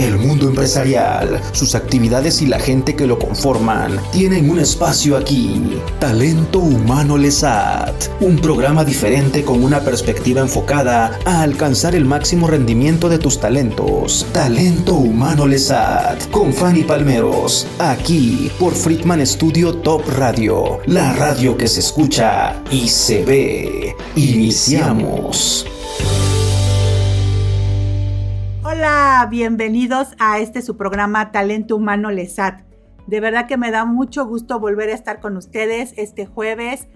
El mundo empresarial, sus actividades y la gente que lo conforman tienen un espacio aquí. Talento Humano Lesat, un programa diferente con una perspectiva enfocada a alcanzar el máximo rendimiento de tus talentos. Talento Humano Lesat, con Fanny Palmeros, aquí por Friedman Studio Top Radio, la radio que se escucha y se ve. Iniciamos. Hola, bienvenidos a este su programa Talento Humano Lesat. De verdad que me da mucho gusto volver a estar con ustedes este jueves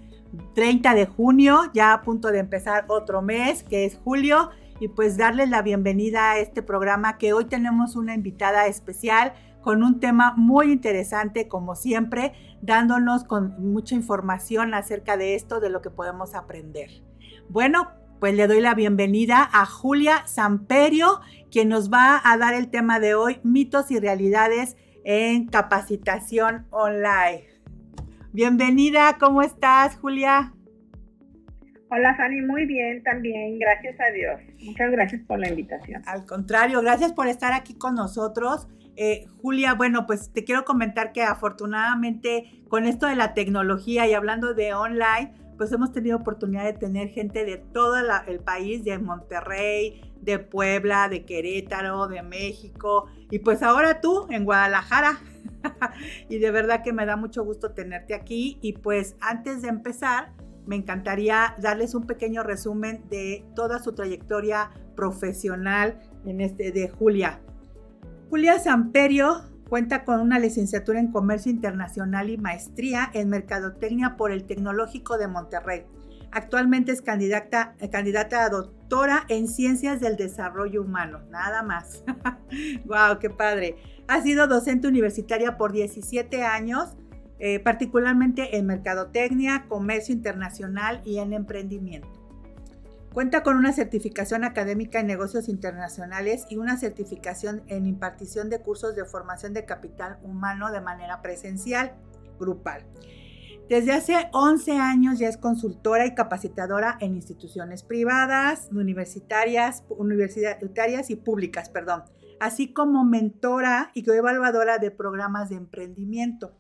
30 de junio, ya a punto de empezar otro mes, que es julio, y pues darles la bienvenida a este programa que hoy tenemos una invitada especial con un tema muy interesante, como siempre, dándonos con mucha información acerca de esto, de lo que podemos aprender. Bueno, pues le doy la bienvenida a Julia Samperio, quien nos va a dar el tema de hoy, mitos y realidades en capacitación online. Bienvenida, ¿cómo estás, Julia? Hola, Fanny, muy bien también, gracias a Dios. Muchas gracias por la invitación. Al contrario, gracias por estar aquí con nosotros. Eh, Julia, bueno, pues te quiero comentar que afortunadamente con esto de la tecnología y hablando de online, pues hemos tenido oportunidad de tener gente de todo el país, de Monterrey, de Puebla, de Querétaro, de México, y pues ahora tú en Guadalajara. y de verdad que me da mucho gusto tenerte aquí. Y pues antes de empezar, me encantaría darles un pequeño resumen de toda su trayectoria profesional en este de Julia. Julia Samperio Cuenta con una licenciatura en Comercio Internacional y maestría en Mercadotecnia por el Tecnológico de Monterrey. Actualmente es candidata, candidata a doctora en Ciencias del Desarrollo Humano, nada más. ¡Wow! ¡Qué padre! Ha sido docente universitaria por 17 años, eh, particularmente en Mercadotecnia, Comercio Internacional y en Emprendimiento. Cuenta con una certificación académica en negocios internacionales y una certificación en impartición de cursos de formación de capital humano de manera presencial, grupal. Desde hace 11 años ya es consultora y capacitadora en instituciones privadas, universitarias, universitarias y públicas, perdón, así como mentora y evaluadora de programas de emprendimiento.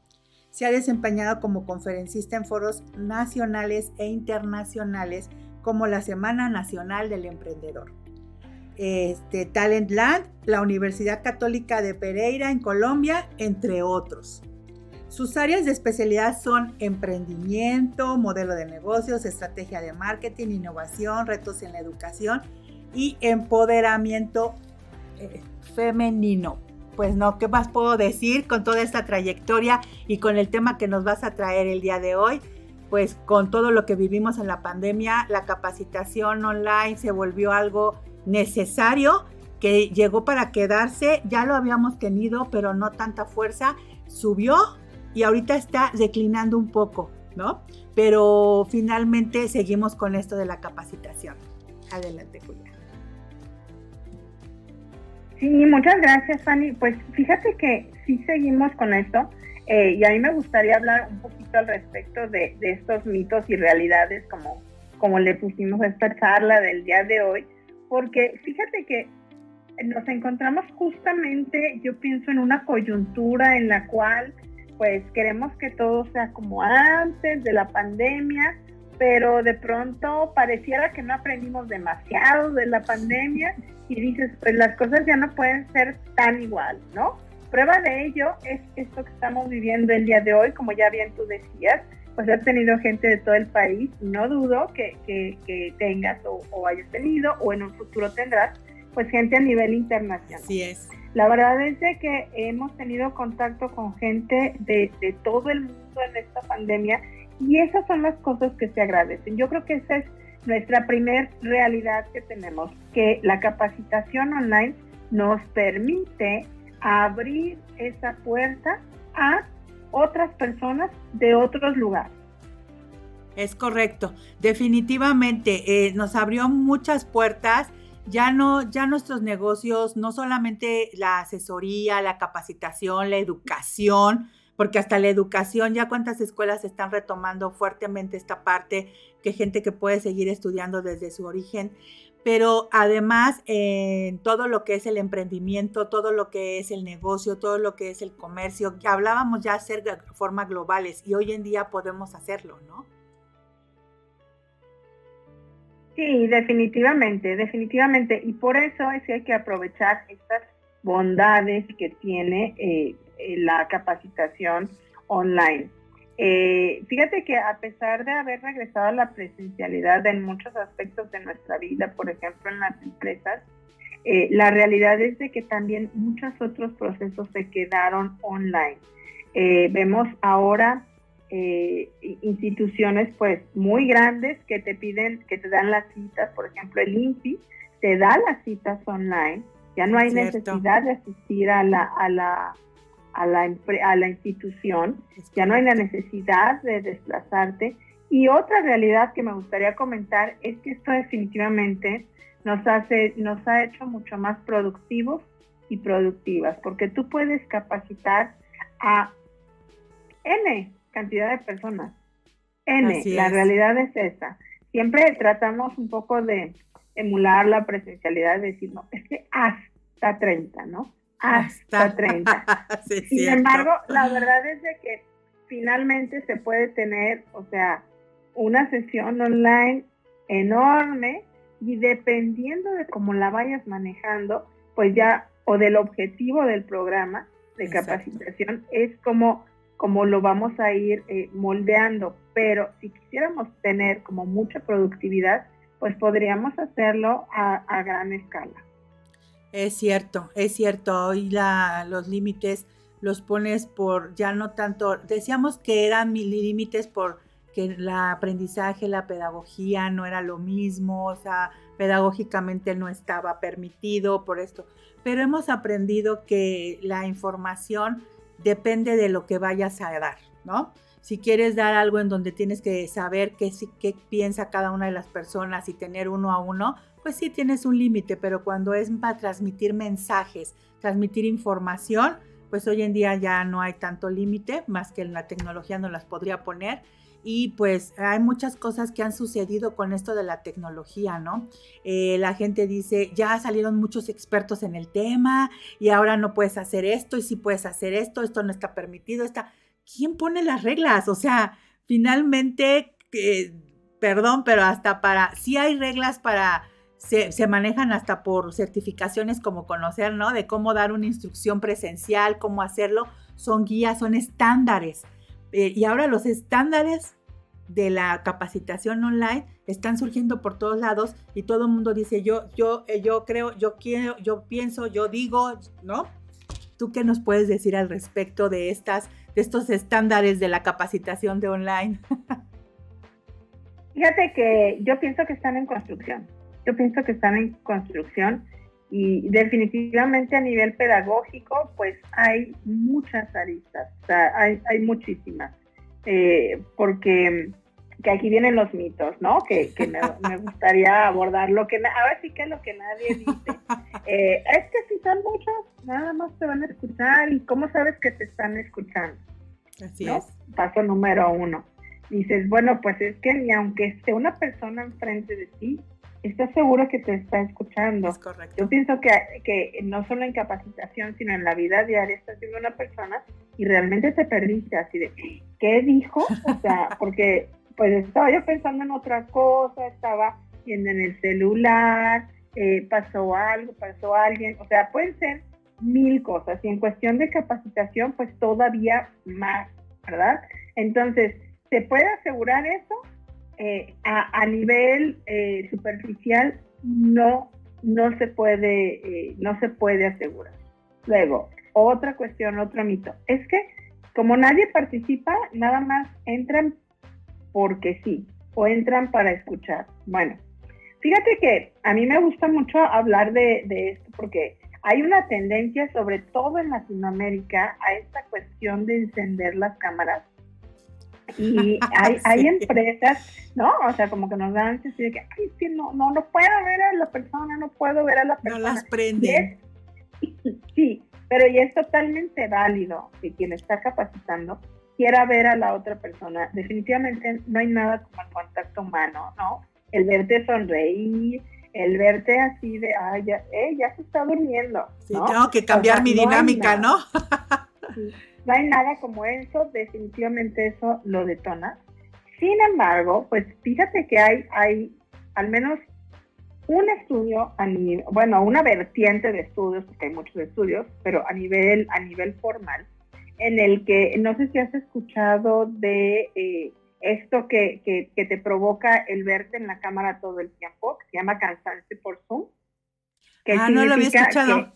Se ha desempeñado como conferencista en foros nacionales e internacionales como la Semana Nacional del Emprendedor. Este, Talentland, la Universidad Católica de Pereira en Colombia, entre otros. Sus áreas de especialidad son emprendimiento, modelo de negocios, estrategia de marketing, innovación, retos en la educación y empoderamiento eh, femenino. Pues no, ¿qué más puedo decir con toda esta trayectoria y con el tema que nos vas a traer el día de hoy? pues con todo lo que vivimos en la pandemia, la capacitación online se volvió algo necesario que llegó para quedarse, ya lo habíamos tenido, pero no tanta fuerza, subió y ahorita está declinando un poco, ¿no? Pero finalmente seguimos con esto de la capacitación. Adelante, Julia. Sí, muchas gracias, Fanny. Pues fíjate que sí seguimos con esto. Eh, y a mí me gustaría hablar un poquito al respecto de, estos mitos y realidades, como, como le pusimos a esta charla del día de hoy, porque fíjate que nos encontramos justamente, yo pienso, en una coyuntura en la cual pues queremos que todo sea como antes de la pandemia, pero de pronto pareciera que no aprendimos demasiado de la pandemia y dices, pues las cosas ya no pueden ser tan igual, ¿no? Prueba de ello es esto que estamos viviendo el día de hoy, como ya bien tú decías, pues ha tenido gente de todo el país, no dudo que, que, tengas o, o, hayas tenido o en un futuro tendrás, pues gente a nivel internacional. Así es. La verdad es de que hemos tenido contacto con gente de, todo el mundo en esta pandemia y esas son las cosas que se agradecen. Yo creo que esa es nuestra primer realidad que tenemos, que la capacitación online nos permite abrir esa puerta a otras personas de otros lugares. Es correcto, definitivamente eh, nos abrió muchas puertas. Ya no, ya nuestros negocios, no solamente la asesoría, la capacitación, la educación, porque hasta la educación, ya cuántas escuelas están retomando fuertemente esta parte, que gente que puede seguir estudiando desde su origen, pero además en todo lo que es el emprendimiento, todo lo que es el negocio, todo lo que es el comercio, hablábamos ya ser de forma globales y hoy en día podemos hacerlo, ¿no? Sí, definitivamente, definitivamente. Y por eso es que hay que aprovechar estas bondades que tiene eh, eh, la capacitación online. Eh, fíjate que a pesar de haber regresado a la presencialidad en muchos aspectos de nuestra vida, por ejemplo en las empresas, eh, la realidad es de que también muchos otros procesos se quedaron online. Eh, vemos ahora instituciones pues muy grandes que te piden, que te dan las citas, por ejemplo el INPI te da las citas online, ya no hay necesidad de asistir a la, a la a la, a la institución, ya no hay la necesidad de desplazarte. Y otra realidad que me gustaría comentar es que esto definitivamente nos, hace, nos ha hecho mucho más productivos y productivas, porque tú puedes capacitar a N cantidad de personas. N, la realidad es esa. Siempre tratamos un poco de emular la presencialidad, de decir, no, es que hasta 30, ¿no? hasta 30. Sin embargo, la verdad es de que finalmente se puede tener, o sea, una sesión online enorme y dependiendo de cómo la vayas manejando, pues ya, o del objetivo del programa de capacitación, es como, como lo vamos a ir eh, moldeando. Pero si quisiéramos tener como mucha productividad, pues podríamos hacerlo a gran escala. Es cierto, es cierto. Hoy la, los límites los pones por ya no tanto, decíamos que eran límites por que el aprendizaje, la pedagogía no era lo mismo, o sea, pedagógicamente no estaba permitido por esto. Pero hemos aprendido que la información depende de lo que vayas a dar, ¿no? Si quieres dar algo en donde tienes que saber qué, piensa cada una de las personas y tener uno a uno, pues sí tienes un límite, pero cuando es para transmitir mensajes, transmitir información, pues hoy en día ya no hay tanto límite, más que la tecnología no las podría poner. Y pues hay muchas cosas que han sucedido con esto de la tecnología, ¿no? Eh, la gente dice, ya salieron muchos expertos en el tema y ahora no puedes hacer esto y si puedes hacer esto, esto no está permitido, está... ¿Quién pone las reglas? O sea, finalmente, eh, perdón, pero hasta para, sí hay reglas para se, manejan hasta por certificaciones como conocer, ¿no? De cómo dar una instrucción presencial, cómo hacerlo. Son guías, son estándares. Eh, y ahora los estándares de la capacitación online están surgiendo por todos lados y todo el mundo dice yo, yo, eh, yo creo, yo quiero, yo pienso, yo digo, ¿no? ¿Tú qué nos puedes decir al respecto de estas, de estos estándares de la capacitación de online? Fíjate que yo pienso que están en construcción yo pienso que están en construcción y definitivamente a nivel pedagógico, pues hay muchas aristas, o sea, hay, hay muchísimas, eh, porque que aquí vienen los mitos, ¿no? Que, me, gustaría abordar lo que, ahora sí que es lo que nadie dice. Eh, es que si son muchos, nada más te van a escuchar y cómo sabes que te están escuchando. Así es. Paso número uno. Dices, bueno, pues es que ni aunque esté una persona enfrente de ti, estás seguro que te está escuchando. Es correcto. Yo pienso que, que no solo en capacitación, sino en la vida diaria estás viendo una persona y realmente te perdiste así de, ¿qué dijo? O sea, porque pues estaba yo pensando en otra cosa, estaba viendo en el celular, eh, pasó algo, pasó alguien, o sea, pueden ser mil cosas y en cuestión de capacitación, pues todavía más, ¿verdad? Entonces, ¿se puede asegurar eso? Eh, a, nivel eh, superficial no, no, se puede, eh, no se puede asegurar. Luego, otra cuestión, otro mito, es que como nadie participa, nada más entran porque sí, o entran para escuchar. Bueno, fíjate que a mí me gusta mucho hablar de, de esto porque hay una tendencia, sobre todo en Latinoamérica, a esta cuestión de encender las cámaras y hay, hay empresas, ¿no? O sea, como que nos dan así de que, ay, sí, no, no, no puedo ver a la persona, no puedo ver a la persona. No las prenden. sí, pero y es totalmente válido que quien está capacitando quiera ver a la otra persona. Definitivamente no hay nada como el contacto humano, ¿no? El verte sonreír, el verte así de, ay, ya, eh, ya se está durmiendo. Sí, tengo que cambiar mi dinámica, ¿no? no hay nada como eso, definitivamente eso lo detona. Sin embargo, pues fíjate que hay, hay al menos un estudio, a nivel, bueno, una vertiente de estudios, porque hay muchos estudios, pero a nivel, a nivel formal, en el que no sé si has escuchado de eh, esto que, que, te provoca el verte en la cámara todo el tiempo, que se llama cansancio por Zoom. ah, no lo había escuchado.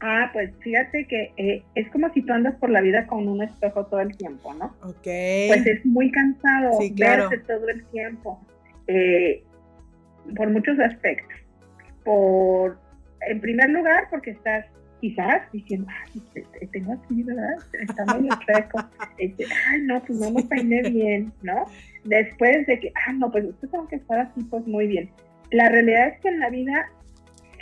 Ah, pues fíjate que eh, es como si tú andas por la vida con un espejo todo el tiempo, ¿no? Ok. Pues es muy cansado verte todo el tiempo. Eh, por muchos aspectos. Por, en primer lugar, porque estás quizás diciendo, ay, tengo aquí, ¿verdad? Está medio chueco. Este, ay, no, pues no me peiné bien, ¿no? Después de que, ah, no, pues usted tengo que estar así, pues muy bien. La realidad es que en la vida,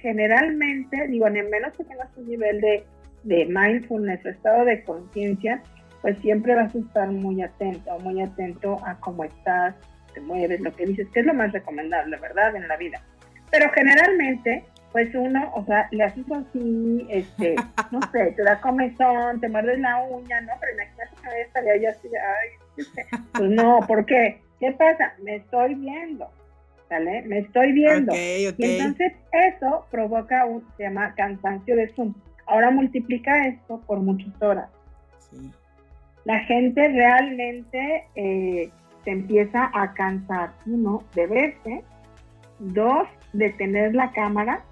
generalmente, digo, en menos que tengas un nivel de, de mindfulness o estado de conciencia, pues siempre vas a estar muy atento, muy atento a cómo estás, te mueves, lo que dices, que es lo más recomendable, ¿verdad? En la vida. Pero generalmente, pues uno, o sea, le haces así, este, no sé, te da comezón, te muerdes la uña, ¿no? Pero imagínate que estaría yo así, ay, este, pues no, ¿por qué? ¿Qué pasa? Me estoy viendo, ¿sale? Me estoy viendo. Y entonces eso provoca un, se llama cansancio de Zoom. Ahora multiplica esto por muchas horas. Sí. La gente realmente eh, se empieza a cansar, uno, de verse, dos, de tener la cámara.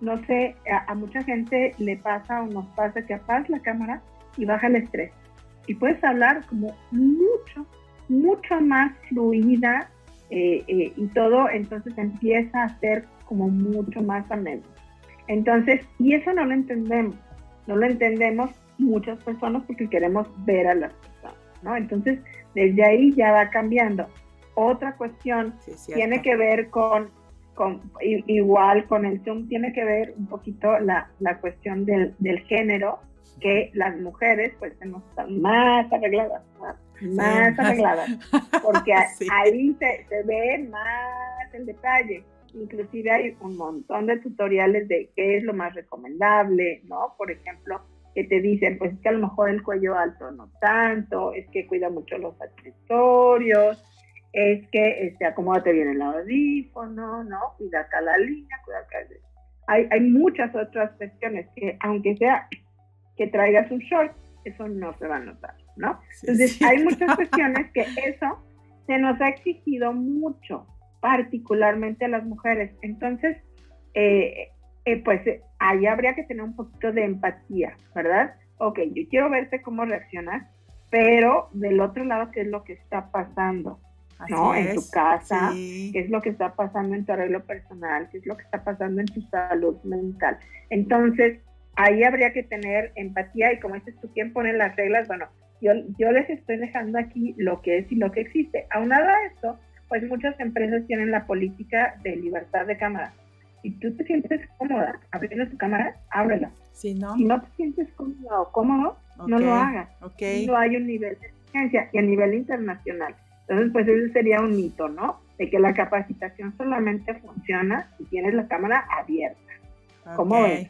No sé, a, mucha gente le pasa o nos pasa que apagas la cámara y baja el estrés. Y puedes hablar como mucho, mucho más fluida eh, eh, y todo, entonces empieza a ser como mucho más ameno. Entonces, y eso no lo entendemos, no lo entendemos muchas personas porque queremos ver a las personas, ¿no? Entonces, desde ahí ya va cambiando. Otra cuestión tiene que ver con, con, igual con el Zoom, tiene que ver un poquito la, la cuestión del, del, género, que las mujeres pues están más arregladas, más, arregladas, porque ahí se, se ve más el detalle inclusive hay un montón de tutoriales de qué es lo más recomendable, ¿no? Por ejemplo, que te dicen, pues es que a lo mejor el cuello alto no tanto, es que cuida mucho los accesorios, es que este, acomódate bien el audífono, ¿no? Cuida acá la línea, cuida acá. Hay, hay muchas otras cuestiones que, aunque sea que traigas un short, eso no se va a notar, ¿no? Entonces, hay muchas cuestiones que eso se nos ha exigido mucho, particularmente a las mujeres. Entonces, eh, eh, pues eh, ahí habría que tener un poquito de empatía, ¿verdad? Ok, yo quiero verte cómo reaccionas, pero del otro lado, ¿qué es lo que está pasando? ¿No? en tu casa, qué es lo que está pasando en tu arreglo personal, qué es lo que está pasando en tu salud mental. Entonces, ahí habría que tener empatía y como dices tú, ¿quién pone las reglas? Bueno, yo, yo les estoy dejando aquí lo que es y lo que existe. Aunado a esto, pues muchas empresas tienen la política de libertad de cámara si tú te sientes cómoda abriendo tu cámara, ábrela. Si no, si no te sientes cómodo o cómodo, no lo hagas. Okay. No hay un nivel de exigencia y a nivel internacional. Entonces, pues ese sería un mito, ¿no? De que la capacitación solamente funciona si tienes la cámara abierta. ¿Cómo ves,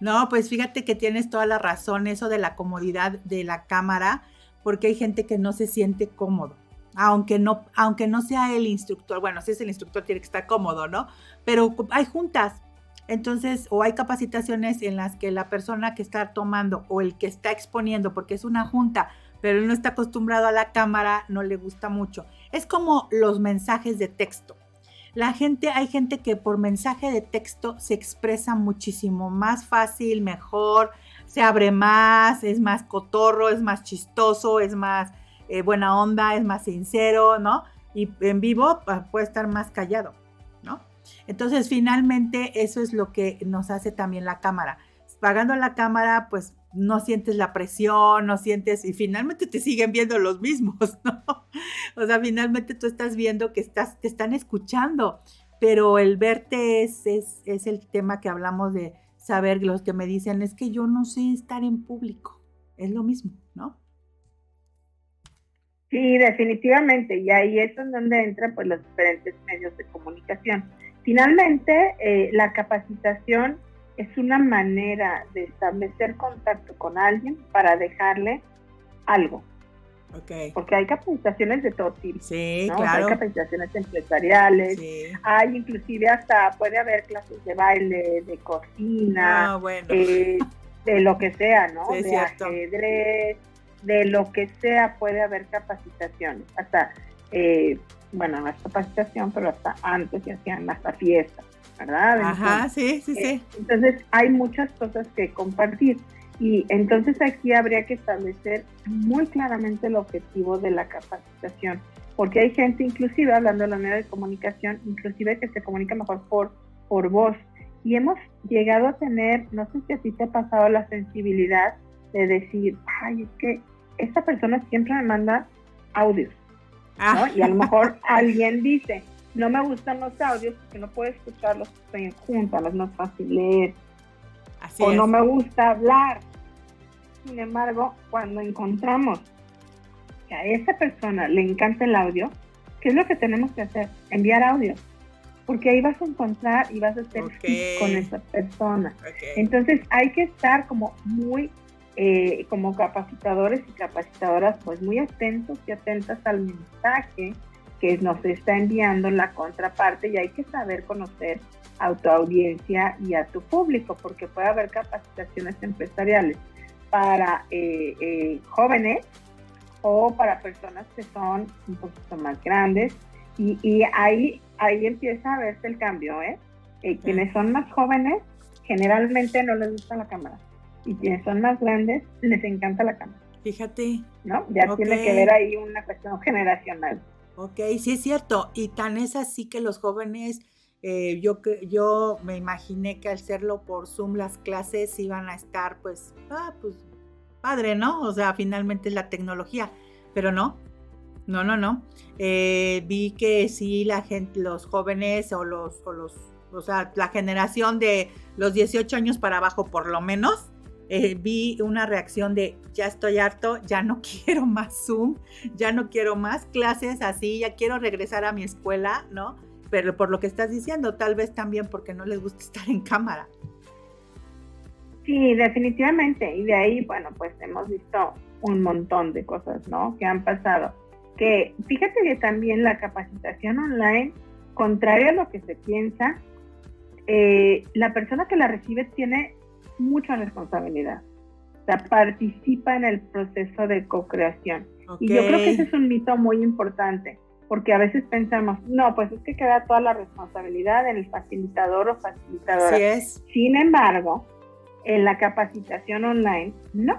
No, pues fíjate que tienes toda la razón, eso de la comodidad de la cámara, porque hay gente que no se siente cómodo aunque no, aunque no sea el instructor, bueno, si es el instructor tiene que estar cómodo, ¿no? Pero hay juntas, entonces, o hay capacitaciones en las que la persona que está tomando o el que está exponiendo, porque es una junta, pero él no está acostumbrado a la cámara, no le gusta mucho. Es como los mensajes de texto. La gente, hay gente que por mensaje de texto se expresa muchísimo más fácil, mejor, se abre más, es más cotorro, es más chistoso, es más eh, buena onda, es más sincero, ¿no? Y en vivo puede estar más callado, ¿no? Entonces, finalmente, eso es lo que nos hace también la cámara. Pagando la cámara, pues no sientes la presión, no sientes, y finalmente te siguen viendo los mismos, ¿no? O sea, finalmente tú estás viendo que estás, te están escuchando, pero el verte es, es, es el tema que hablamos de saber, los que me dicen, es que yo no sé estar en público, es lo mismo, ¿no? Sí, definitivamente, y ahí es donde entran pues los diferentes medios de comunicación. finalmente, eh, la capacitación es una manera de establecer contacto con alguien para dejarle algo. Okay. Porque hay capacitaciones de todo tipo. Sí, claro. Hay capacitaciones empresariales, hay inclusive hasta puede haber clases de baile, de cocina, ah, eh, de lo que sea, ¿no? de ajedrez, de lo que sea puede haber capacitaciones. Hasta, eh, bueno, no es capacitación, pero hasta antes se hacían hasta fiestas, ¿verdad? Ajá, sí, sí, sí. Eh, entonces hay muchas cosas que compartir. Y entonces aquí habría que establecer muy claramente el objetivo de la capacitación, porque hay gente, inclusive hablando de la manera de comunicación, inclusive que se comunica mejor por, por voz. Y hemos llegado a tener, no sé si a ti te ha pasado la sensibilidad de decir, ay, es que esta persona siempre me manda audios, ¿no? Ah. Y a lo mejor alguien dice, no me gustan los audios porque no puedo escucharlos, junta, no es más fácil leer. o no me gusta hablar. Sin embargo, cuando encontramos que a esa persona le encanta el audio, ¿qué es lo que tenemos que hacer? Enviar audio. Porque ahí vas a encontrar y vas a estar con esa persona. Entonces hay que estar como muy, eh, como capacitadores y capacitadoras, pues muy atentos y atentas al mensaje que nos está enviando la contraparte y hay que saber conocer a tu audiencia y a tu público, porque puede haber capacitaciones empresariales para eh, eh, jóvenes o para personas que son un poquito más grandes y, ahí, ahí empieza a verse el cambio, ¿eh? ¿eh? Quienes son más jóvenes generalmente no les gusta la cámara y quienes son más grandes les encanta la cámara. Fíjate. ¿No? Ya tiene que ver ahí una cuestión generacional. Ok, sí es cierto. Y tan es así que los jóvenes, eh, yo, yo me imaginé que al hacerlo por Zoom las clases iban a estar pues, ah, pues padre, ¿no? O sea, finalmente es la tecnología, pero no, no, no, no. Eh, vi que sí, la gente, los jóvenes o los, o los, o sea, la generación de los 18 años para abajo por lo menos, eh, vi una reacción de ya estoy harto, ya no quiero más Zoom, ya no quiero más clases así, ya quiero regresar a mi escuela, ¿no? Pero por lo que estás diciendo, tal vez también porque no les gusta estar en cámara. Sí, definitivamente. Y de ahí, bueno, pues hemos visto un montón de cosas, ¿no? Que han pasado. Que fíjate que también la capacitación online, contrario a lo que se piensa, eh, la persona que la recibe tiene mucha responsabilidad. O sea, participa en el proceso de co-creación. Y yo creo que ese es un mito muy importante, porque a veces pensamos, no, pues es que queda toda la responsabilidad en el facilitador o facilitadora. Así es. Sin embargo, en la capacitación online, no.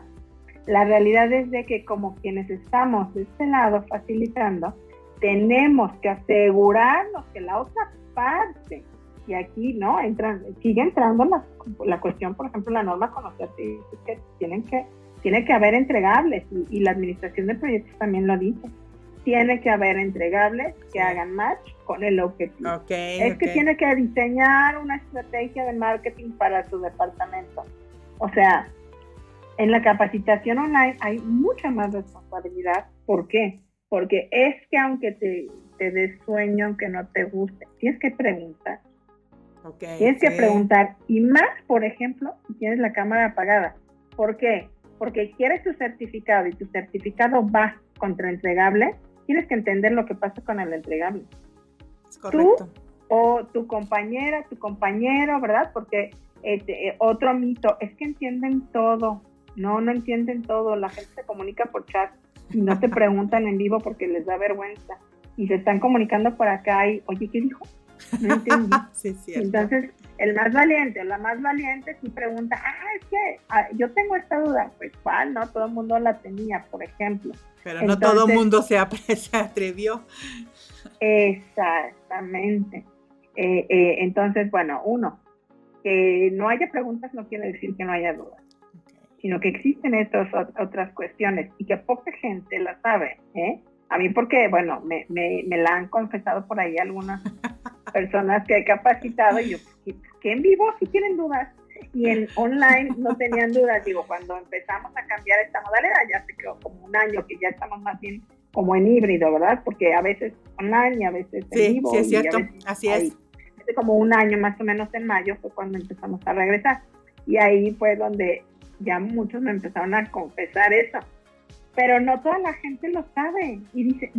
La realidad es de que como quienes estamos de este lado facilitando, tenemos que asegurarnos que la otra parte y aquí no entran, sigue entrando la, la cuestión, por ejemplo, la norma conocer que tienen que tiene que haber entregables y, la administración de proyectos también lo dice. Tiene que haber entregables que hagan match con el objetivo. es que tiene que diseñar una estrategia de marketing para tu departamento. O sea, en la capacitación online hay mucha más responsabilidad. ¿Por qué? Porque es que aunque te, te des sueño, aunque no te guste, tienes que preguntar. Tienes que preguntar, y más, por ejemplo, si tienes la cámara apagada. ¿Por qué? Porque quieres tu certificado y tu certificado va contra entregable, tienes que entender lo que pasa con el entregable. Es correcto. Tú o tu compañera, tu compañero, ¿verdad? Porque este, eh, otro mito es que entienden todo. No, no entienden todo. La gente se comunica por chat y no te preguntan en vivo porque les da vergüenza. Y se están comunicando por acá y, oye, ¿qué dijo? No. Entonces, el más valiente o la más valiente sí pregunta, ah, es que ah, yo tengo esta duda. Pues, ¿cuál? No, todo el mundo la tenía, por ejemplo. Pero no todo el mundo se, se atrevió. Exactamente. Eh, eh, entonces, bueno, uno, que no haya preguntas no quiere decir que no haya dudas, sino que existen estas otras cuestiones y que poca gente la sabe. ¿eh? A mí porque, bueno, me, me, me la han confesado por ahí algunas personas que he capacitado y yo, que en vivo sí tienen dudas y en online no tenían dudas. Digo, cuando empezamos a cambiar esta modalidad, ya se quedó como un año que ya estamos más bien como en híbrido, ¿verdad? Porque a veces online y a veces en vivo. Sí, es cierto, así es. hace como un año más o menos en mayo fue cuando empezamos a regresar. Y ahí fue donde ya muchos me empezaron a confesar eso. Pero no toda la gente lo sabe. Y dice,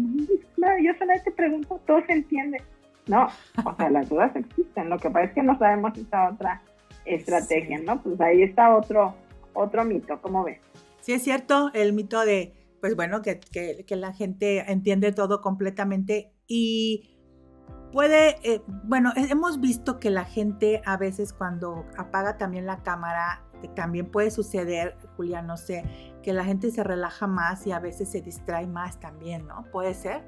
no, yo solamente pregunto, todo se entiende. No, o sea, las dudas existen. Lo que pasa es que no sabemos esa otra estrategia, ¿no? Pues ahí está otro, otro mito, ¿cómo ves? Sí, es cierto, el mito de, pues bueno, que, que, que la gente entiende todo completamente y puede, eh, bueno, hemos visto que la gente a veces cuando apaga también la cámara, también puede suceder, Julia, no sé, que la gente se relaja más y a veces se distrae más también, ¿no? ¿Puede ser?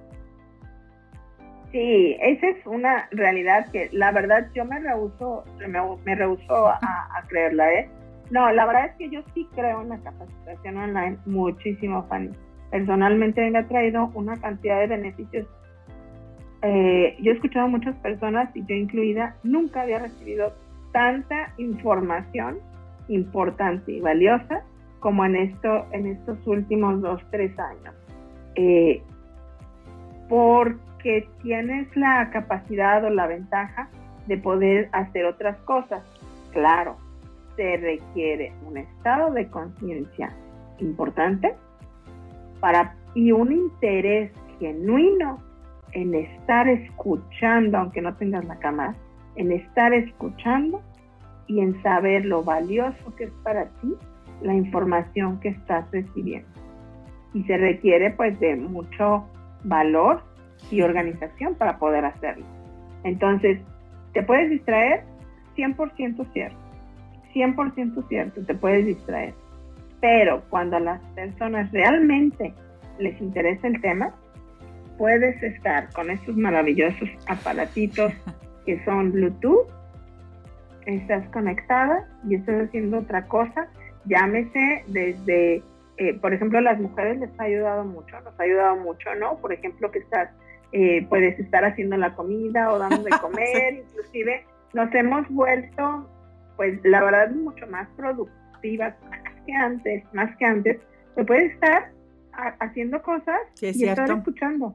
Sí, esa es una realidad que la verdad yo me rehuso, me, rehuso a, a, creerla, ¿eh? No, la verdad es que yo sí creo en la capacitación online muchísimo, Fanny. Personalmente me ha traído una cantidad de beneficios eh, yo he escuchado a muchas personas, y yo incluida, nunca había recibido tanta información importante y valiosa como en, esto, en estos últimos dos, tres años. Eh, porque tienes la capacidad o la ventaja de poder hacer otras cosas. Claro, se requiere un estado de conciencia importante para, y un interés genuino en estar escuchando, aunque no tengas la cámara, en estar escuchando y en saber lo valioso que es para ti la información que estás recibiendo. Y se requiere pues de mucho valor y organización para poder hacerlo. Entonces, ¿te puedes distraer? 100% cierto. 100% cierto, te puedes distraer. Pero cuando a las personas realmente les interesa el tema, puedes estar con estos maravillosos aparatitos que son Bluetooth, estás conectada y estás haciendo otra cosa, llámese desde, eh, por ejemplo, las mujeres les ha ayudado mucho, nos ha ayudado mucho, ¿no? Por ejemplo, que estás, eh, puedes estar haciendo la comida o dando de comer, inclusive nos hemos vuelto, pues la verdad, mucho más productivas que antes, más que antes, te puedes estar haciendo cosas y estar escuchando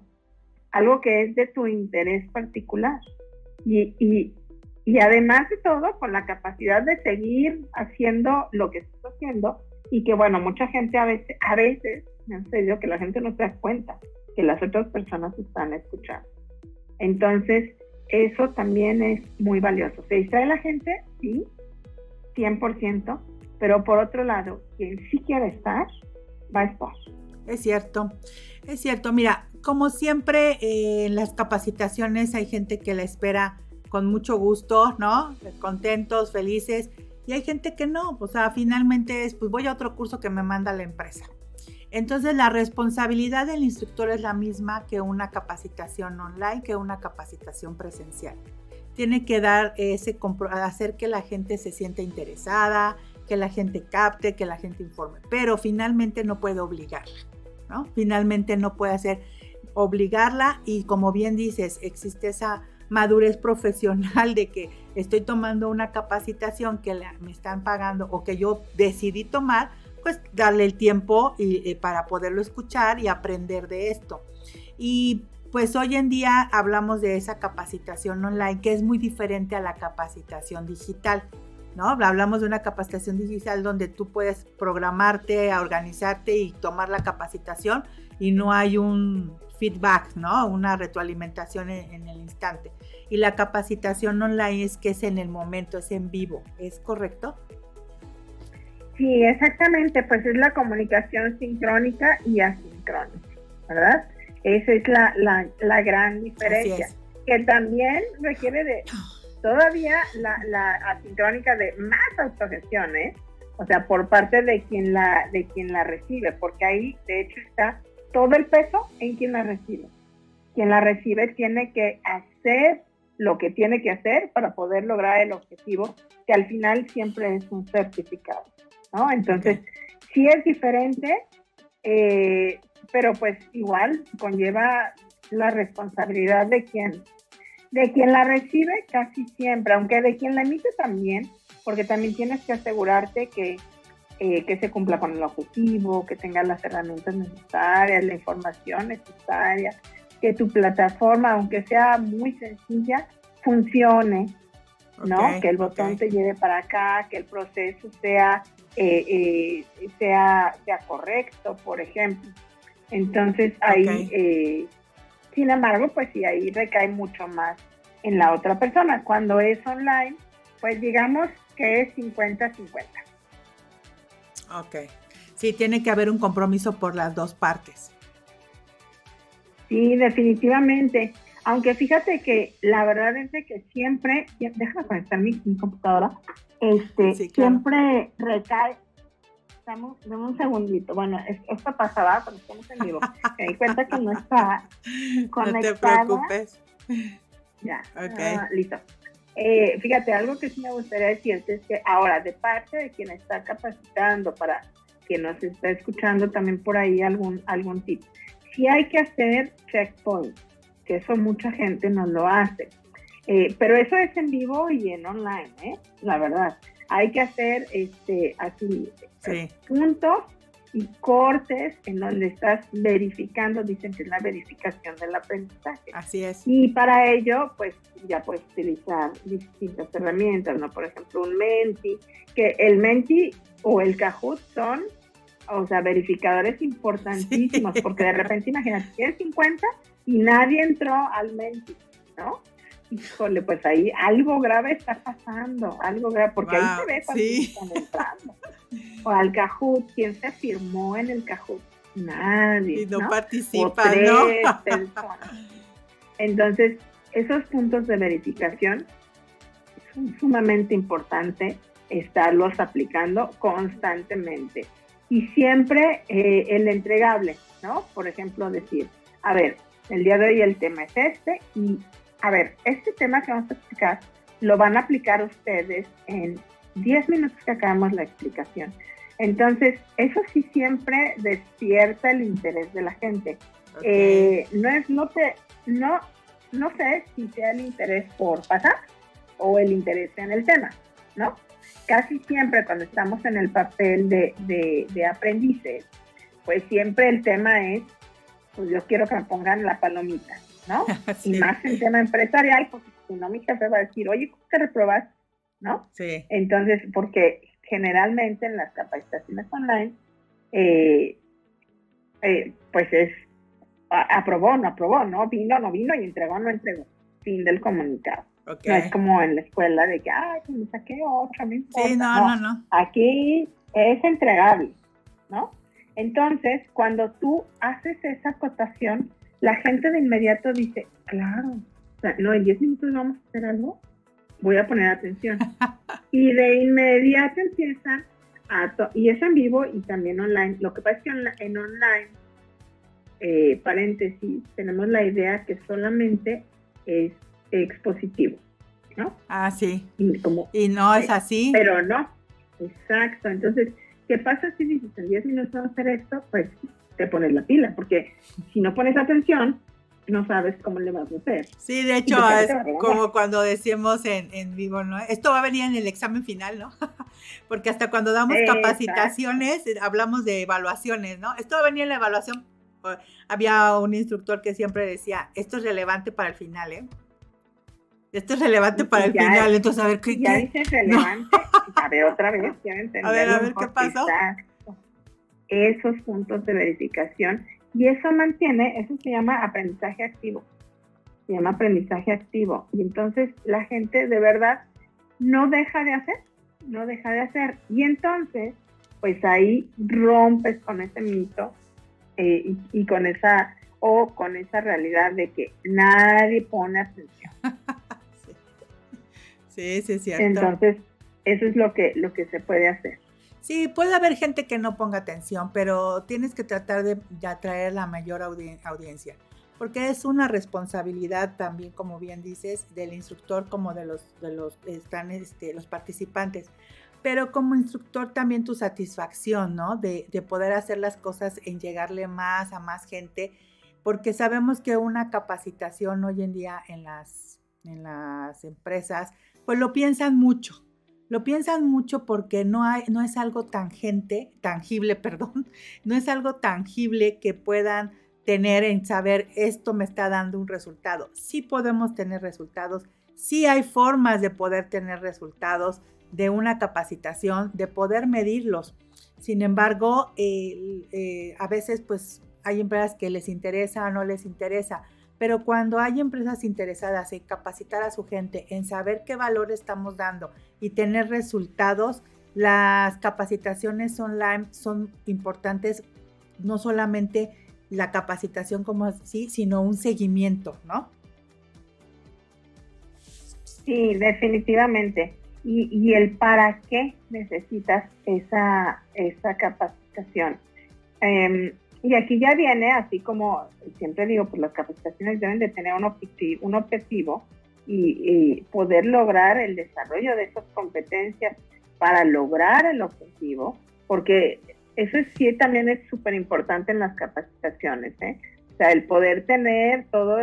algo que es de tu interés particular. Y, y, y, además de todo, con la capacidad de seguir haciendo lo que estás haciendo y que, bueno, mucha gente a veces, a veces, me serio, que la gente no se da cuenta que las otras personas están escuchando. Entonces, eso también es muy valioso. ¿Se distrae la gente? Sí, 100%, pero por otro lado, quien sí quiere estar, va a estar. Es cierto, es cierto. Mira, como siempre eh, en las capacitaciones hay gente que la espera con mucho gusto, ¿no? Contentos, felices. Y hay gente que no, o sea, finalmente es, pues voy a otro curso que me manda la empresa. Entonces la responsabilidad del instructor es la misma que una capacitación online, que una capacitación presencial. Tiene que dar ese hacer que la gente se sienta interesada, que la gente capte, que la gente informe, pero finalmente no puede obligarla. Finalmente no puede hacer obligarla y como bien dices, existe esa madurez profesional de que estoy tomando una capacitación que me están pagando o que yo decidí tomar, pues darle el tiempo y, para poderlo escuchar y aprender de esto. Y pues hoy en día hablamos de esa capacitación online que es muy diferente a la capacitación digital. ¿no? Hablamos de una capacitación digital donde tú puedes programarte, organizarte y tomar la capacitación y no hay un feedback, ¿no? Una retroalimentación en, el instante. Y la capacitación online es que es en el momento, es en vivo, ¿es correcto? Sí, exactamente, pues es la comunicación sincrónica y asincrónica, ¿verdad? Esa es la, la gran diferencia, que también requiere de todavía la, la asincrónica de más autogestión, ¿eh? O sea, por parte de quien la, de quien la recibe, porque ahí de hecho está todo el peso en quien la recibe. Quien la recibe tiene que hacer lo que tiene que hacer para poder lograr el objetivo, que al final siempre es un certificado, ¿no? Entonces, sí es diferente, eh, pero pues igual conlleva la responsabilidad de quien de quien la recibe casi siempre, aunque de quien la emite también, porque también tienes que asegurarte que, eh, que se cumpla con el objetivo, que tengas las herramientas necesarias, la información necesaria, que tu plataforma, aunque sea muy sencilla, funcione, ¿no? que el botón te lleve para acá, que el proceso sea, eh, eh, sea, sea correcto, por ejemplo. Entonces ahí, eh, sin embargo, pues sí, ahí recae mucho más en la otra persona. Cuando es online, pues digamos que es 50-50. Ok. Sí, tiene que haber un compromiso por las dos partes. Sí, definitivamente. Aunque fíjate que la verdad es de que siempre, déjame conectar mi, computadora, este, siempre recae. Dame un segundito. Bueno, esto pasaba cuando estamos en vivo. Me di cuenta que no está conectada. No te preocupes. Ya, okay. Listo. Eh, fíjate, algo que sí me gustaría decirte es que ahora, de parte de quien está capacitando, para quien nos está escuchando también por ahí algún, algún tip, sí hay que hacer checkpoints que eso mucha gente no lo hace. Eh, pero eso es en vivo y en online, ¿eh? la verdad. Hay que hacer este, así puntos y cortes en donde estás verificando, dicen que es la verificación del aprendizaje. Así es. Y para ello, pues ya puedes utilizar distintas herramientas, ¿no? Por ejemplo, un Menti, que el Menti o el Kahoot son, o sea, verificadores importantísimos, porque de repente, imagínate, tienes 50 y nadie entró al Menti, ¿no? Híjole, pues ahí algo grave está pasando, algo grave, porque ahí se ve cuando están entrando. O al Kahoot, ¿quién se firmó en el Kahoot? Nadie. Y no, participa, ¿no? Entonces, esos puntos de verificación son sumamente importantes estarlos aplicando constantemente. Y siempre eh, el entregable, ¿no? Por ejemplo, decir, a ver, el día de hoy el tema es este y, a ver, este tema que vamos a explicar lo van a aplicar ustedes en 10 minutos que acabamos la explicación. Entonces, eso sí siempre despierta el interés de la gente. Eh, no es, no te, no, no sé si sea el interés por pasar o el interés en el tema, ¿no? Casi siempre cuando estamos en el papel de, de, de aprendices, pues siempre el tema es pues yo quiero que me pongan la palomita, ¿no? Y más en tema empresarial, porque si no mi jefe va a decir, oye, ¿cómo te reprobas? ¿No? Sí. Entonces, porque generalmente en las capacitaciones online, eh, eh, pues es aprobó, no aprobó, ¿no? Vino, no vino y entregó, no entregó. Fin del comunicado. No es como en la escuela de que, ay, me saqué ocho, no importa. Sí, no, no, no. Aquí es entregable, ¿no? Entonces, cuando tú haces esa acotación, la gente de inmediato dice, claro, o sea, no, en 10 minutos vamos a hacer algo, voy a poner atención. y de inmediato empiezan a, y es en vivo y también online. Lo que pasa es que en online, eh, paréntesis, tenemos la idea que solamente es expositivo, ¿no? Ah, sí. Y, como, y no es así. Pero no, exacto. Entonces, ¿Qué pasa si dices en 10 minutos vamos a hacer esto? Pues te pones la pila, porque si no pones atención, no sabes cómo le vas a hacer. Sí, de hecho, es como cuando decíamos en, en, vivo, ¿no? Esto va a venir en el examen final, ¿no? porque hasta cuando damos capacitaciones, eh, hablamos de evaluaciones, ¿no? Esto va a venir en la evaluación. Había un instructor que siempre decía, esto es relevante para el final, ¿eh? Esto es relevante para el final, entonces a ver qué. Ya dices relevante, a ver otra vez, quiero entender. A ver, a ver qué pasó. Esos puntos de verificación y eso mantiene, eso se llama aprendizaje activo. Se llama aprendizaje activo. Y entonces la gente de verdad no deja de hacer, no deja de hacer. Y entonces, pues ahí rompes con ese mito eh, y, y, con esa, o con esa realidad de que nadie pone atención. Sí, sí, es cierto. Entonces, eso es lo que, lo que se puede hacer. Sí, puede haber gente que no ponga atención, pero tienes que tratar de, atraer la mayor audiencia, porque es una responsabilidad también, como bien dices, del instructor como de los, de los, están, este, los participantes. Pero como instructor también tu satisfacción, ¿no? De, de poder hacer las cosas en llegarle más a más gente, porque sabemos que una capacitación hoy en día en las, en las empresas pues lo piensan mucho. Lo piensan mucho porque no, es algo tangente, tangible, perdón, no es algo tangible que puedan tener en saber esto me está dando un resultado. Sí podemos tener resultados Sí hay formas de poder tener resultados de una capacitación, de poder medirlos. Sin embargo, eh, a veces pues hay empresas que les interesa o no les interesa, pero cuando hay empresas interesadas en capacitar a su gente, en saber qué valor estamos dando y tener resultados, las capacitaciones online son importantes, no solamente la capacitación como así, sino un seguimiento, ¿no? Sí, definitivamente. Y, el para qué necesitas esa, esa capacitación. Em, y aquí ya viene, así como siempre digo, pues las capacitaciones deben de tener un objetivo, un objetivo y, poder lograr el desarrollo de esas competencias para lograr el objetivo, porque eso sí también es súper importante en las capacitaciones, ¿eh? O sea, el poder tener todo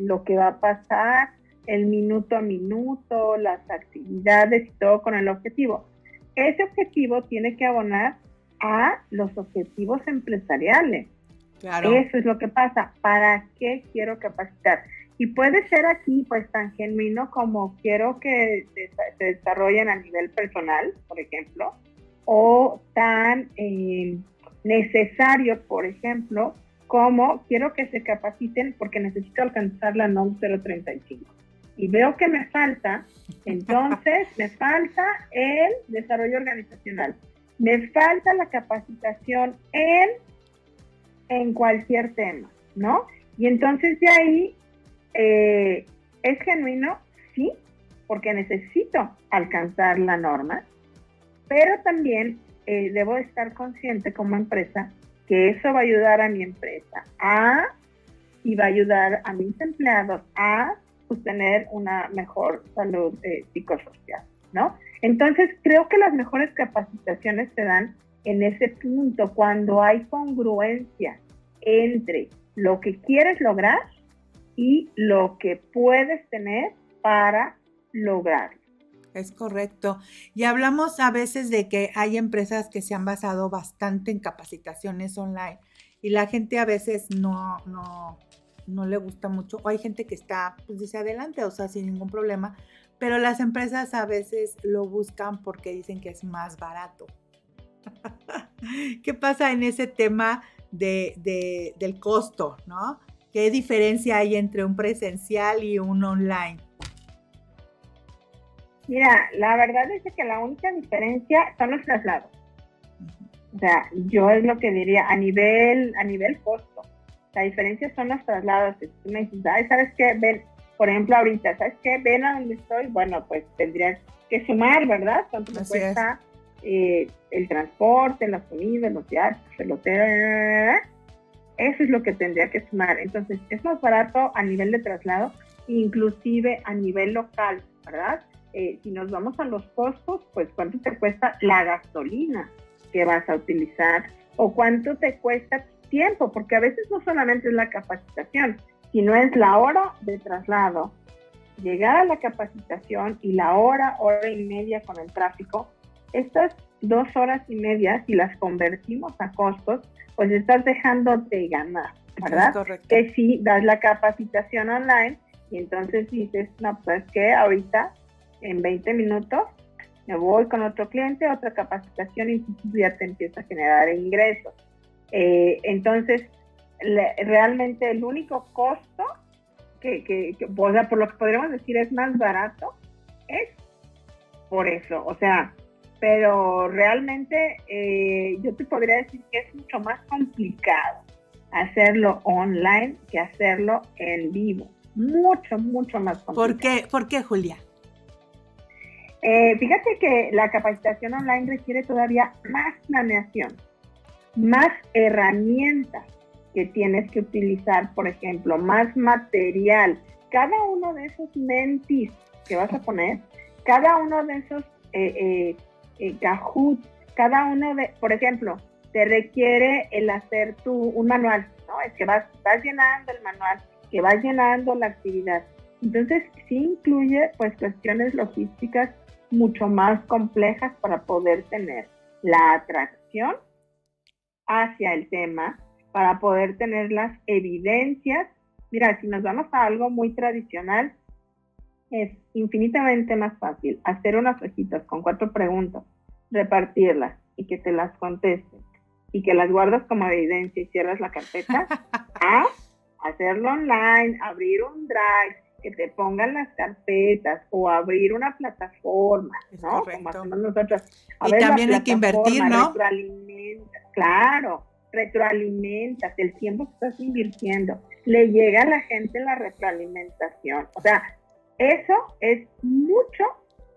lo que va a pasar, el minuto a minuto, las actividades y todo con el objetivo. Ese objetivo tiene que abonar a los objetivos empresariales. Claro. Eso es lo que pasa. ¿Para qué quiero capacitar? Y puede ser aquí pues tan genuino como quiero que se, desarrollen a nivel personal, por ejemplo, o tan eh, necesario, por ejemplo, como quiero que se capaciten porque necesito alcanzar la NOM 035. Y veo que me falta, entonces me falta el desarrollo organizacional. Me falta la capacitación en, en cualquier tema, ¿no? Y entonces de ahí eh, es genuino, sí, porque necesito alcanzar la norma, pero también eh, debo estar consciente como empresa que eso va a ayudar a mi empresa a y va a ayudar a mis empleados a tener una mejor salud eh, psicosocial, ¿no? Entonces, creo que las mejores capacitaciones se dan en ese punto, cuando hay congruencia entre lo que quieres lograr y lo que puedes tener para lograrlo. Es correcto. Y hablamos a veces de que hay empresas que se han basado bastante en capacitaciones online y la gente a veces no, no, no le gusta mucho. O hay gente que está, pues dice adelante, o sea, sin ningún problema. Pero las empresas a veces lo buscan porque dicen que es más barato. ¿Qué pasa en ese tema de, del costo, no? ¿Qué diferencia hay entre un presencial y un online? Mira, la verdad es que la única diferencia son los traslados. O sea, yo es lo que diría a nivel, a nivel costo. La diferencia son los traslados. Si tú me dices, ¿sabes qué? Ven, por ejemplo, ahorita, ¿sabes qué? Ven a donde estoy. Bueno, pues tendrías que sumar, ¿verdad? ¿Cuánto me cuesta eh, el transporte, las comidas, los viajes, el hotel? Eso es lo que tendría que sumar. Entonces, es más barato a nivel de traslado, inclusive a nivel local, ¿verdad? Eh, si nos vamos a los costos, pues cuánto te cuesta la gasolina que vas a utilizar o cuánto te cuesta tiempo, porque a veces no solamente es la capacitación, sino es la hora de traslado, llegar a la capacitación y la hora, hora y media con el tráfico. Estas dos horas y media, si las convertimos a costos, pues estás dejando de ganar, ¿verdad? Que si das la capacitación online y entonces dices, no, pues que ahorita en 20 minutos me voy con otro cliente, otra capacitación y ya te empieza a generar ingresos. Eh, entonces, realmente el único costo que, que, por lo que podríamos decir es más barato, es por eso. O sea, pero realmente eh, yo te podría decir que es mucho más complicado hacerlo online que hacerlo en vivo. Mucho, mucho más complicado. ¿Por qué, ¿Por qué Julia? Eh, fíjate que la capacitación online requiere todavía más planeación más herramientas que tienes que utilizar, por ejemplo, más material. Cada uno de esos mentis que vas a poner, cada uno de esos eh, eh, eh cada uno de, por ejemplo, te requiere el hacer tu, un manual, ¿no? Es que vas, vas llenando el manual, que vas llenando la actividad. Entonces, sí incluye pues cuestiones logísticas mucho más complejas para poder tener la atracción hacia el tema para poder tener las evidencias. Mira, si nos vamos a algo muy tradicional, es infinitamente más fácil hacer unas hojitas con cuatro preguntas, repartirlas y que te las contesten y que las guardas como evidencia y cierras la carpeta, a hacerlo online, abrir un drive, que te pongan las carpetas o abrir una plataforma, ¿no? Como hacemos nosotros. y también hay que invertir, ¿no? Claro, retroalimentas el tiempo que estás invirtiendo. Le llega a la gente la retroalimentación. O sea, eso es mucho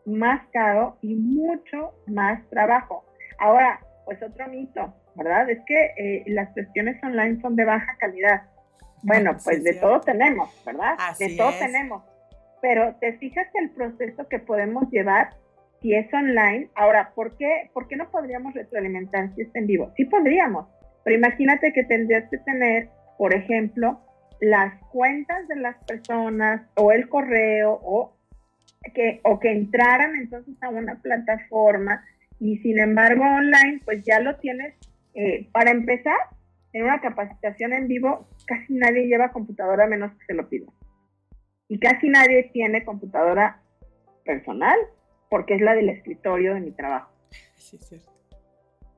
más caro y mucho más trabajo. Ahora, pues otro mito, ¿verdad? Es que eh, las cuestiones online son de baja calidad. Bueno, pues de todo tenemos, ¿verdad? de todo tenemos. Pero te fijas el proceso que podemos llevar si es online. Ahora, ¿por qué, ¿por qué no podríamos retroalimentar si es en vivo? Sí podríamos, pero imagínate que tendrías que tener, por ejemplo, las cuentas de las personas o el correo o que, o que entraran entonces a una plataforma y sin embargo online pues ya lo tienes. Eh, para empezar, en una capacitación en vivo casi nadie lleva computadora menos que se lo pida. Y casi nadie tiene computadora personal porque es la del escritorio de mi trabajo. Sí, cierto.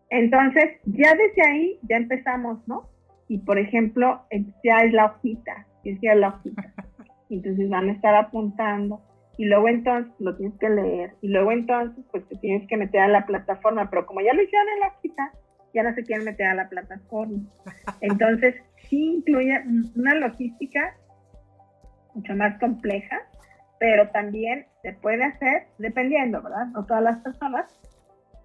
Entonces, ya desde ahí ya empezamos, ¿no? Y por ejemplo, ya es la hojita, ya es la hojita. Entonces van a estar apuntando y luego entonces lo tienes que leer y luego entonces pues te tienes que meter a la plataforma, pero como ya lo hicieron en la hojita, ya no se quieren meter a la plataforma. Entonces, sí incluye una logística mucho más compleja, pero también se puede hacer dependiendo, ¿verdad? No todas las personas,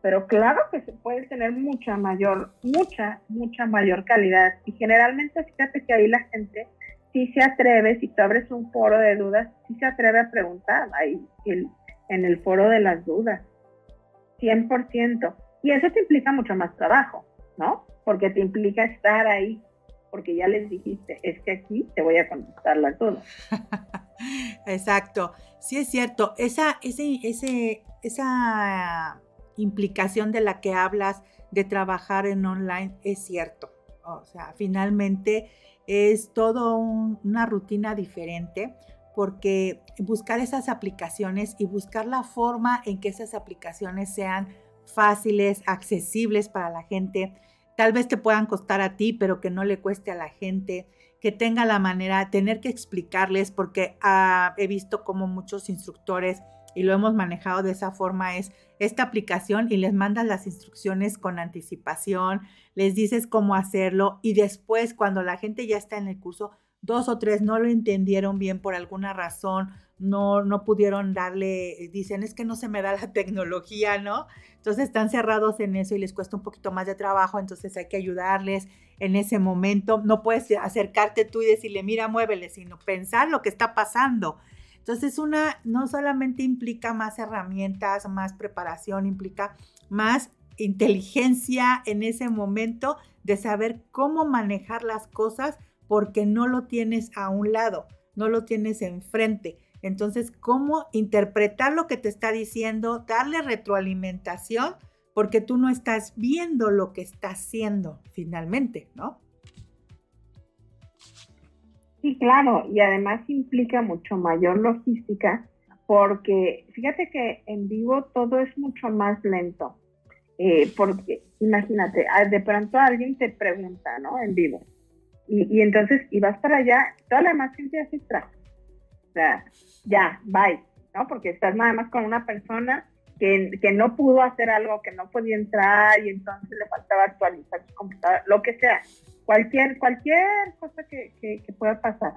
pero claro que se puede tener mucha mayor, mucha, mucha mayor calidad. Y generalmente, fíjate que ahí la gente sí se atreve, si tú abres un foro de dudas, sí se atreve a preguntar ahí en el foro de las dudas. 100%. Y eso te implica mucho más trabajo, ¿no? Porque te implica estar ahí, porque ya les dijiste, es que aquí te voy a contestar las dudas. Exacto, sí es cierto, esa, ese, ese, esa implicación de la que hablas de trabajar en online es cierto. O sea, finalmente es todo una rutina diferente porque buscar esas aplicaciones y buscar la forma en que esas aplicaciones sean fáciles, accesibles para la gente. Tal vez te puedan costar a ti, pero que no le cueste a la gente, que tenga la manera, tener que explicarles, porque ah, he visto como muchos instructores y lo hemos manejado de esa forma es esta aplicación y les mandas las instrucciones con anticipación, les dices cómo hacerlo y después cuando la gente ya está en el curso, dos o tres no lo entendieron bien por alguna razón, no, no pudieron darle, dicen, es que no se me da la tecnología, ¿no? Entonces están cerrados en eso y les cuesta un poquito más de trabajo, entonces hay que ayudarles en ese momento. No puedes acercarte tú y decirle, mira, muévele, sino pensar lo que está pasando. Entonces una no solamente implica más herramientas, más preparación, implica más inteligencia en ese momento de saber cómo manejar las cosas porque no lo tienes a un lado, no lo tienes enfrente. Entonces, ¿cómo interpretar lo que te está diciendo, darle retroalimentación? Porque tú no estás viendo lo que está haciendo finalmente, ¿no? Sí, claro, y además implica mucho mayor logística porque fíjate que en vivo todo es mucho más lento. Eh, porque imagínate, ah, de pronto alguien te pregunta, ¿no? En vivo, y, entonces, y vas para allá, toda la demás gente ya se O sea, ya, bye, ¿no? Porque estás nada más con una persona que, que, no pudo hacer algo, que no podía entrar y entonces le faltaba actualizar su computadora, lo que sea, cualquier, cualquier cosa que, que, pueda pasar.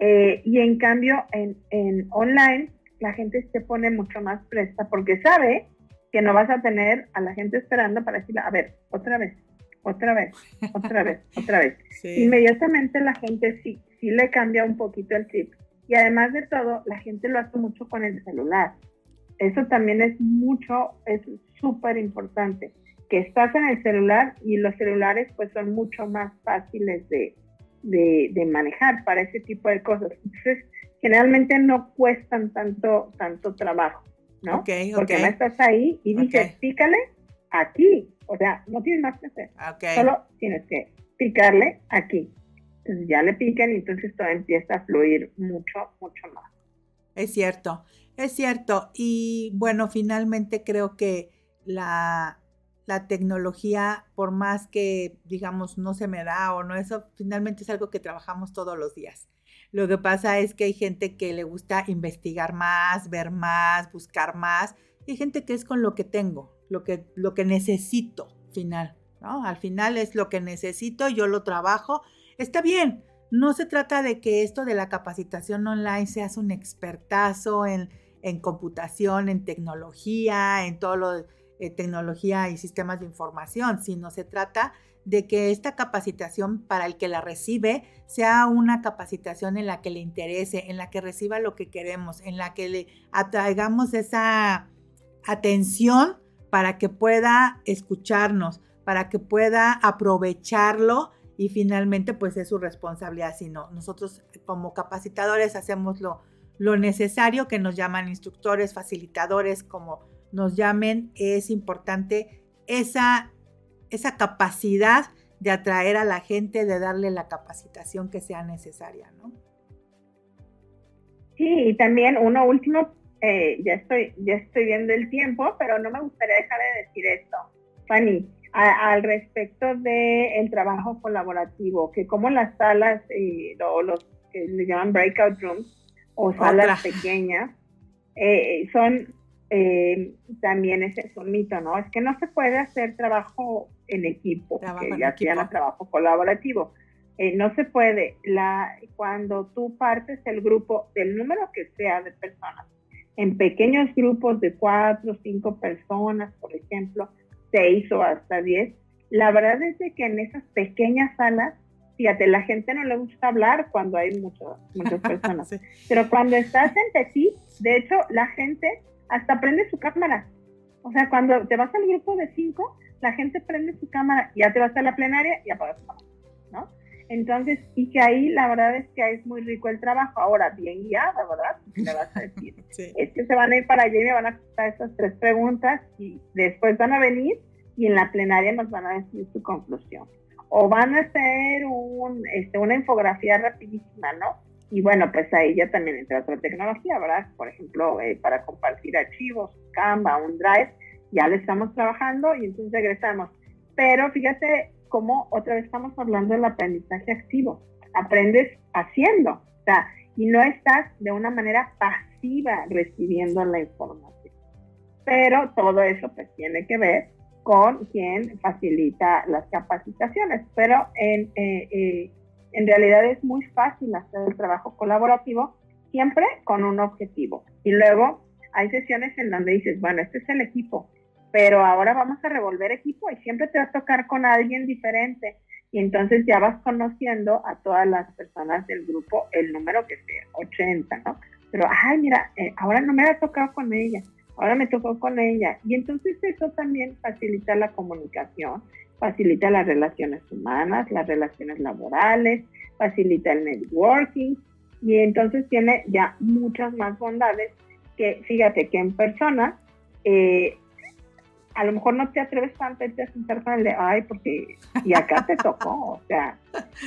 Eh, y en cambio, en, en online, la gente se pone mucho más presta porque sabe que no vas a tener a la gente esperando para decirle, a ver, otra vez, otra vez, otra vez, otra vez. Inmediatamente la gente sí, sí le cambia un poquito el chip. Y además de todo, la gente lo hace mucho con el celular. Eso también es mucho, es súper importante. Que estás en el celular y los celulares pues son mucho más fáciles de, de, manejar para ese tipo de cosas. Entonces, generalmente no cuestan tanto, tanto trabajo, ¿no? Porque no estás ahí y dices, pícale aquí, o sea, no tienes más que hacer. Solo tienes que picarle aquí. Entonces ya le pican y entonces todo empieza a fluir mucho, mucho más. Es cierto, es cierto. Y bueno, finalmente creo que la, la tecnología, por más que digamos no se me da o no, eso finalmente es algo que trabajamos todos los días. Lo que pasa es que hay gente que le gusta investigar más, ver más, buscar más, y hay gente que es con lo que tengo, lo que, lo que necesito, final, ¿no? Al final es lo que necesito, yo lo trabajo, está bien. No se trata de que esto de la capacitación online seas un expertazo en, en computación, en tecnología, en todo lo eh, tecnología y sistemas de información, sino se trata de que esta capacitación para el que la recibe sea una capacitación en la que le interese, en la que reciba lo que queremos, en la que le atraigamos esa atención para que pueda escucharnos, para que pueda aprovecharlo y finalmente pues es su responsabilidad. Si no, nosotros como capacitadores hacemos lo, lo necesario que nos llaman instructores, facilitadores, como nos llamen, es importante esa, esa capacidad de atraer a la gente, de darle la capacitación que sea necesaria, ¿no? Sí, y también uno último, eh, ya, estoy, ya estoy viendo el tiempo, pero no me gustaría dejar de decir esto, Fanny, al respecto del trabajo colaborativo, que como las salas, y los que le llaman breakout rooms o salas pequeñas, eh, son eh, también ese es un mito, ¿no? Es que no se puede hacer trabajo en equipo, que ya sea trabajo colaborativo. Eh, no se puede. La, cuando tú partes el grupo, del número que sea de personas, en pequeños grupos de cuatro cinco personas, por ejemplo, seis o hasta diez, la verdad es que en esas pequeñas salas, fíjate, la gente no le gusta hablar cuando hay muchas muchas personas, pero cuando estás entre ti, de hecho, la gente hasta prende su cámara. O sea, cuando te vas al grupo de cinco, la gente prende su cámara, ya te vas a la plenaria y apagas ¿no? Entonces, y que ahí la verdad es que es muy rico el trabajo. Ahora, bien guiada, ¿verdad? Le vas a decir, es que se van a ir para allá y me van a contestar estas tres preguntas y después van a venir y en la plenaria nos van a decir su conclusión. O van a hacer un, este, una infografía rapidísima, ¿no? Y bueno, pues ahí ya también entra otra tecnología, ¿verdad? Por ejemplo, eh, para compartir archivos, Canva, un Drive, ya le estamos trabajando y entonces regresamos. Pero fíjate cómo otra vez estamos hablando del aprendizaje activo. Aprendes haciendo, o sea, y no estás de una manera pasiva recibiendo la información. Pero todo eso pues tiene que ver con quien facilita las capacitaciones. Pero en, eh, eh, en realidad es muy fácil hacer el trabajo colaborativo siempre con un objetivo. Y luego hay sesiones en donde dices, bueno, este es el equipo, pero ahora vamos a revolver equipo y siempre te va a tocar con alguien diferente. Y entonces ya vas conociendo a todas las personas del grupo, el número que sea, 80, ¿no? Pero, ay, mira, eh, ahora no me ha tocado con ella, ahora me tocó con ella. Y entonces eso también facilita la comunicación, facilita las relaciones humanas, las relaciones laborales, facilita el networking y entonces tiene ya muchas más bondades que fíjate que en persona eh, a lo mejor no te atreves tanto a sentar con el de, ay, porque, y acá te tocó, o sea,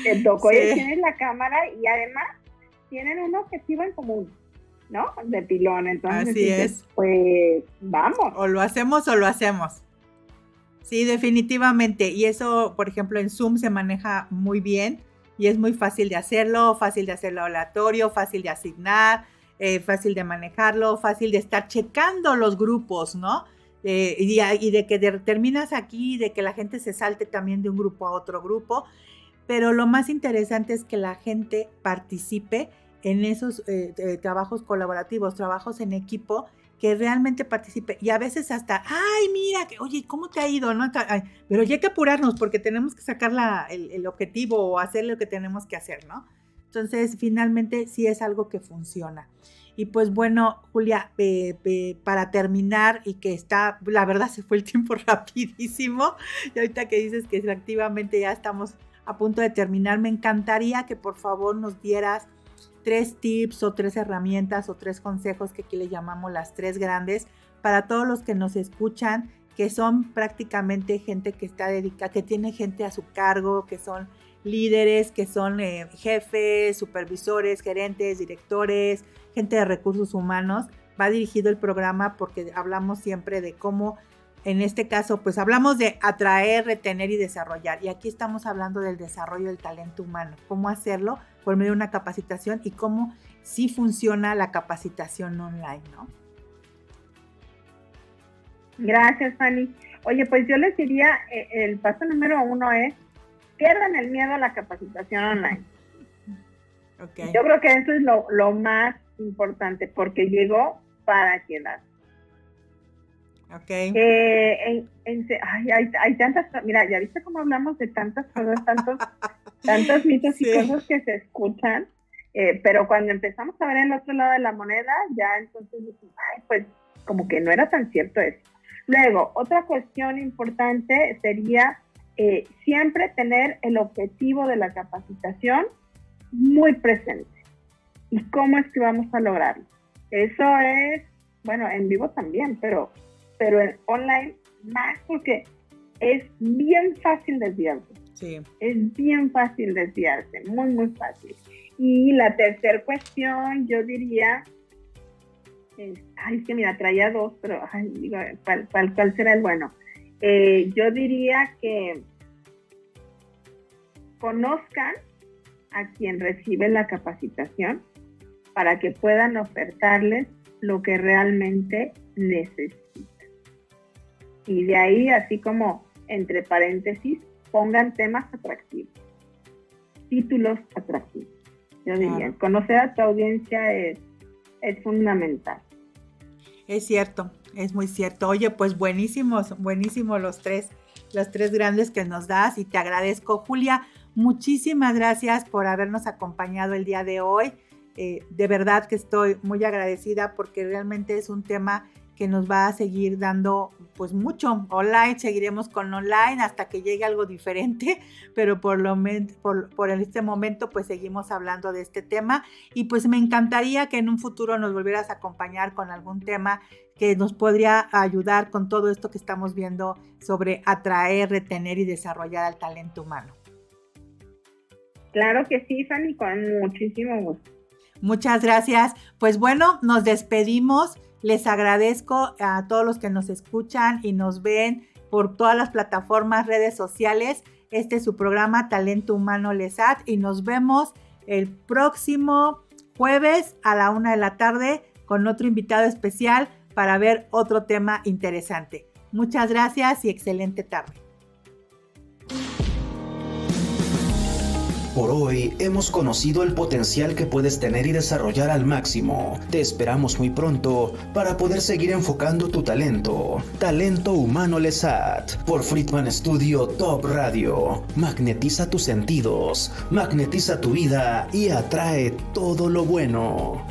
te tocó y tienes la cámara y además tienen un objetivo en común, ¿no? De pilón, entonces, Así es. pues, vamos. O lo hacemos o lo hacemos. Sí, definitivamente. Y eso, por ejemplo, en Zoom se maneja muy bien y es muy fácil de hacerlo, fácil de hacerlo aleatorio, fácil de asignar, eh, fácil de manejarlo, fácil de estar checando los grupos, ¿no? Eh, y, de que terminas aquí, de que la gente se salte también de un grupo a otro grupo. Pero lo más interesante es que la gente participe en esos eh, trabajos colaborativos, trabajos en equipo que realmente participe. Y a veces hasta, ay, mira, que, oye, ¿cómo te ha ido? No? pero ya hay que apurarnos porque tenemos que sacar el, objetivo o hacer lo que tenemos que hacer, ¿no? Entonces, finalmente sí es algo que funciona. Y pues bueno, Julia, para terminar y que está, la verdad se fue el tiempo rapidísimo, y ahorita que dices que efectivamente ya estamos a punto de terminar, me encantaría que por favor nos dieras tres tips o tres herramientas o tres consejos que aquí le llamamos las tres grandes para todos los que nos escuchan, que son prácticamente gente que está dedicada, que tiene gente a su cargo, que son líderes que son eh, jefes, supervisores, gerentes, directores, gente de recursos humanos. Va dirigido el programa porque hablamos siempre de cómo, en este caso, pues hablamos de atraer, retener y desarrollar. Y aquí estamos hablando del desarrollo del talento humano, cómo hacerlo por medio de una capacitación y cómo sí funciona la capacitación online, ¿no? Gracias, Fanny. Oye, pues yo les diría, eh, el paso número uno es, pierdan el miedo a la capacitación online. Okay. Yo creo que eso es lo, más importante, porque llegó para quedar. Ok. Eh, hay, tantas, mira, ya viste cómo hablamos de tantas cosas, tantos, tantos mitos y cosas que se escuchan, eh, pero cuando empezamos a ver el otro lado de la moneda, ya entonces, ay, pues como que no era tan cierto eso. Luego, otra cuestión importante sería eh, siempre tener el objetivo de la capacitación muy presente. ¿Y cómo es que vamos a lograrlo? Eso es, bueno, en vivo también, pero, pero en online más porque es bien fácil desviarse. Es bien fácil desviarse, muy, muy fácil. Y la tercera cuestión, yo diría, ay, es que mira, traía dos, pero ay, digo, ¿cuál, será el bueno? Eh, yo diría que conozcan a quien recibe la capacitación para que puedan ofertarles lo que realmente necesitan. Y de ahí, así como entre paréntesis, pongan temas atractivos, títulos atractivos. Yo diría, conocer a tu audiencia es, es fundamental. Es cierto, es muy cierto. Oye, pues buenísimos, buenísimos los tres, los tres grandes que nos das y te agradezco, Julia. Muchísimas gracias por habernos acompañado el día de hoy. Eh, de verdad que estoy muy agradecida porque realmente es un tema que nos va a seguir dando pues mucho online, seguiremos con online hasta que llegue algo diferente, pero por, lo por, por este momento pues seguimos hablando de este tema y pues me encantaría que en un futuro nos volvieras a acompañar con algún tema que nos podría ayudar con todo esto que estamos viendo sobre atraer, retener y desarrollar al talento humano. Claro que sí, Fanny, con muchísimo gusto. Muchas gracias. Pues bueno, nos despedimos. Les agradezco a todos los que nos escuchan y nos ven por todas las plataformas, redes sociales. Este es su programa Talento Humano Lesat y nos vemos el próximo jueves a la una de la tarde con otro invitado especial para ver otro tema interesante. Muchas gracias y excelente tarde. Por hoy hemos conocido el potencial que puedes tener y desarrollar al máximo. Te esperamos muy pronto para poder seguir enfocando tu talento. Talento Humano Lesat por Friedman Studio Top Radio. Magnetiza tus sentidos, magnetiza tu vida y atrae todo lo bueno.